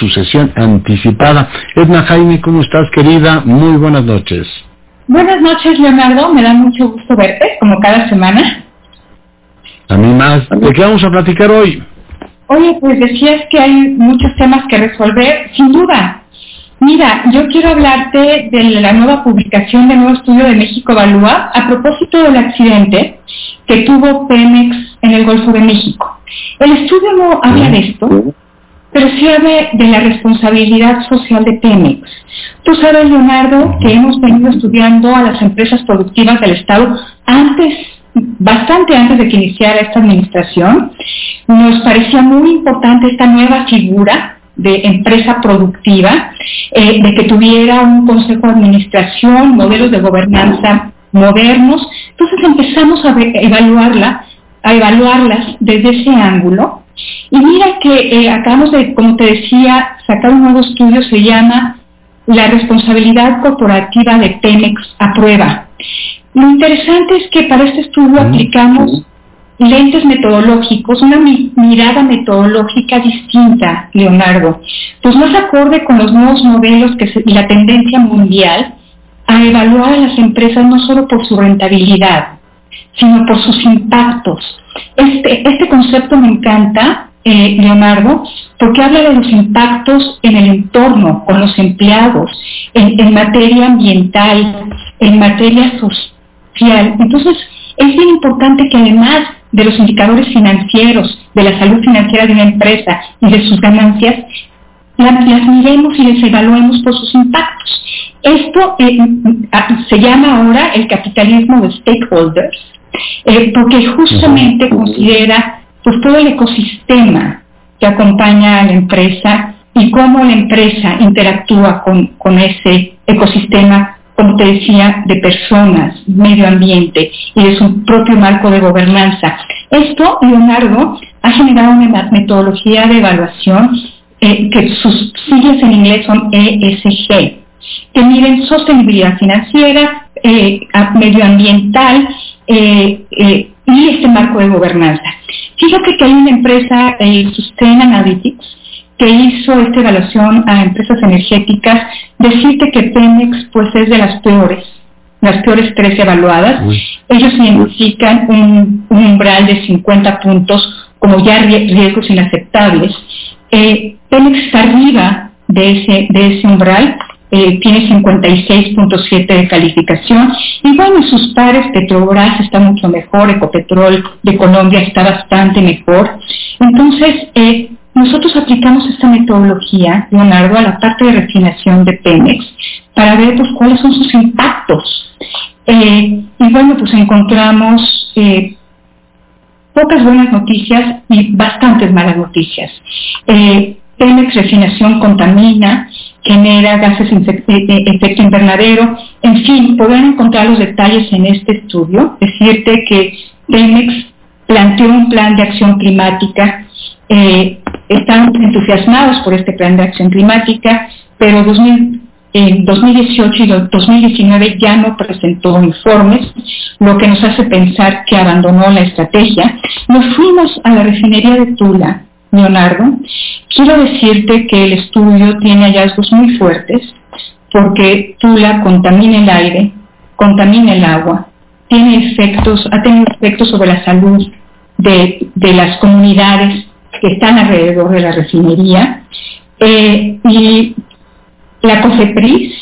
sucesión anticipada. Edna Jaime, ¿cómo estás, querida? Muy buenas noches. Buenas noches, Leonardo. Me da mucho gusto verte, como cada semana. A mí más. ¿De qué vamos a platicar hoy? Oye, pues decías que hay muchos temas que resolver, sin duda. Mira, yo quiero hablarte de la nueva publicación del nuevo estudio de México Evalúa a propósito del accidente que tuvo Pemex en el Golfo de México. El estudio no habla de esto, pero sí habla de la responsabilidad social de Pemex. Tú sabes, Leonardo, que hemos venido estudiando a las empresas productivas del Estado antes, bastante antes de que iniciara esta administración. Nos parecía muy importante esta nueva figura de empresa productiva, eh, de que tuviera un consejo de administración, modelos de gobernanza modernos. Entonces empezamos a evaluarlas desde ese ángulo. Y mira que eh, acabamos de, como te decía, sacar un nuevo estudio, se llama La responsabilidad corporativa de Pemex a prueba. Lo interesante es que para este estudio aplicamos lentes metodológicos, una mirada metodológica distinta, Leonardo, pues más acorde con los nuevos modelos que y la tendencia mundial a evaluar a las empresas no solo por su rentabilidad, sino por sus impactos. Este, este concepto me encanta, eh, Leonardo, porque habla de los impactos en el entorno, con los empleados, en, en materia ambiental, en materia social. Entonces, es bien importante que además de los indicadores financieros, de la salud financiera de una empresa y de sus ganancias, las, miremos y les evaluemos por sus impactos. Esto eh, se llama ahora el capitalismo de stakeholders, eh, porque justamente considera pues, todo el ecosistema que acompaña a la empresa y cómo la empresa interactúa con, con ese ecosistema como te decía, de personas, medio ambiente y de su propio marco de gobernanza. Esto, Leonardo, ha generado una metodología de evaluación eh, que sus siglas en inglés son ESG, que miden sostenibilidad financiera, eh, medioambiental eh, y este marco de gobernanza. Fíjate que hay una empresa, Sustain Analytics, que hizo esta evaluación a empresas energéticas, decirte que Pemex pues es de las peores, las peores tres evaluadas. Ellos identifican un, umbral de 50 puntos como ya riesgos inaceptables. Eh, Pemex está arriba de ese, de ese umbral, eh, tiene 56.7 de calificación y bueno, sus pares Petrobras está mucho mejor, Ecopetrol de Colombia está bastante mejor. Entonces, eh, nosotros aplicamos esta metodología, Leonardo, a la parte de refinación de Pemex para ver pues, cuáles son sus impactos. Eh, y bueno, pues encontramos eh, pocas buenas noticias y bastantes malas noticias. Pemex refinación contamina, genera gases de efecto invernadero, en fin, podrán encontrar los detalles en este estudio. Decirte que Pemex planteó un plan de acción climática eh, están entusiasmados por este plan de acción climática, pero en 2018 y 2019 ya no presentó informes, lo que nos hace pensar que abandonó la estrategia. Nos fuimos a la refinería de Tula, Leonardo. Quiero decirte que el estudio tiene hallazgos muy fuertes porque Tula contamina el aire, contamina el agua, tiene efectos, ha tenido efectos sobre la salud de, las comunidades que están alrededor de la refinería. Eh, y la COFEPRIS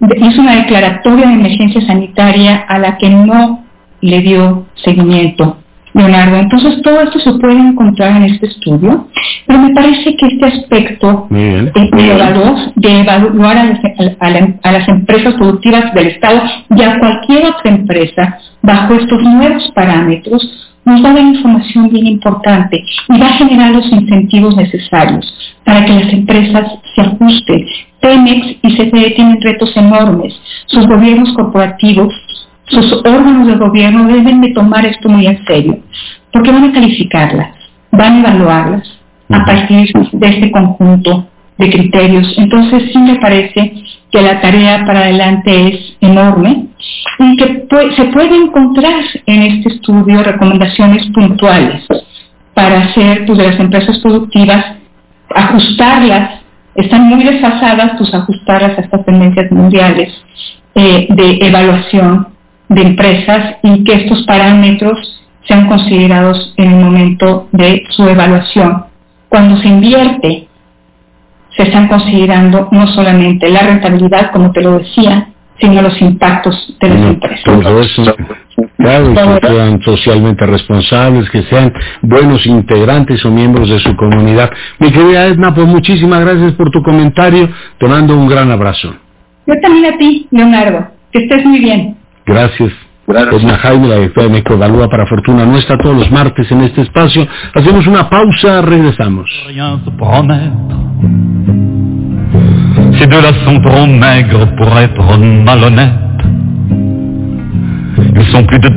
hizo una declaratoria de emergencia sanitaria a la que no le dio seguimiento. Leonardo, entonces todo esto se puede encontrar en este estudio, pero me parece que este aspecto de, de evaluar a las empresas productivas del Estado y a cualquier otra empresa bajo estos nuevos parámetros nos va a dar información bien importante y va a generar los incentivos necesarios para que las empresas se ajusten. Pemex y CFE tienen retos enormes. Sus gobiernos corporativos, sus órganos de gobierno deben de tomar esto muy en serio, porque van a calificarlas, van a evaluarlas a partir de este conjunto de criterios. Entonces sí me parece que la tarea para adelante es enorme y que se puede encontrar en este estudio recomendaciones puntuales para hacer pues, de las empresas productivas, ajustarlas están muy desfasadas tus ajustadas a estas tendencias mundiales eh, de evaluación de empresas y que estos parámetros sean considerados en el momento de su evaluación. Cuando se invierte, se están considerando no solamente la rentabilidad, como te lo decía, sino los impactos de las empresas. claro, que sean socialmente responsables, que sean buenos integrantes o miembros de su comunidad. Mi querida Edna, pues muchísimas gracias por tu comentario, te mando un gran abrazo. Yo también a ti, Leonardo, que estés muy bien. Gracias. Edna Jaime, la directora de Evalúa para Fortuna Nuestra, todos los martes en este espacio. Hacemos una pausa, regresamos. Ces deux-là sont trop maigres pour être malhonnêtes. Ils sont plus de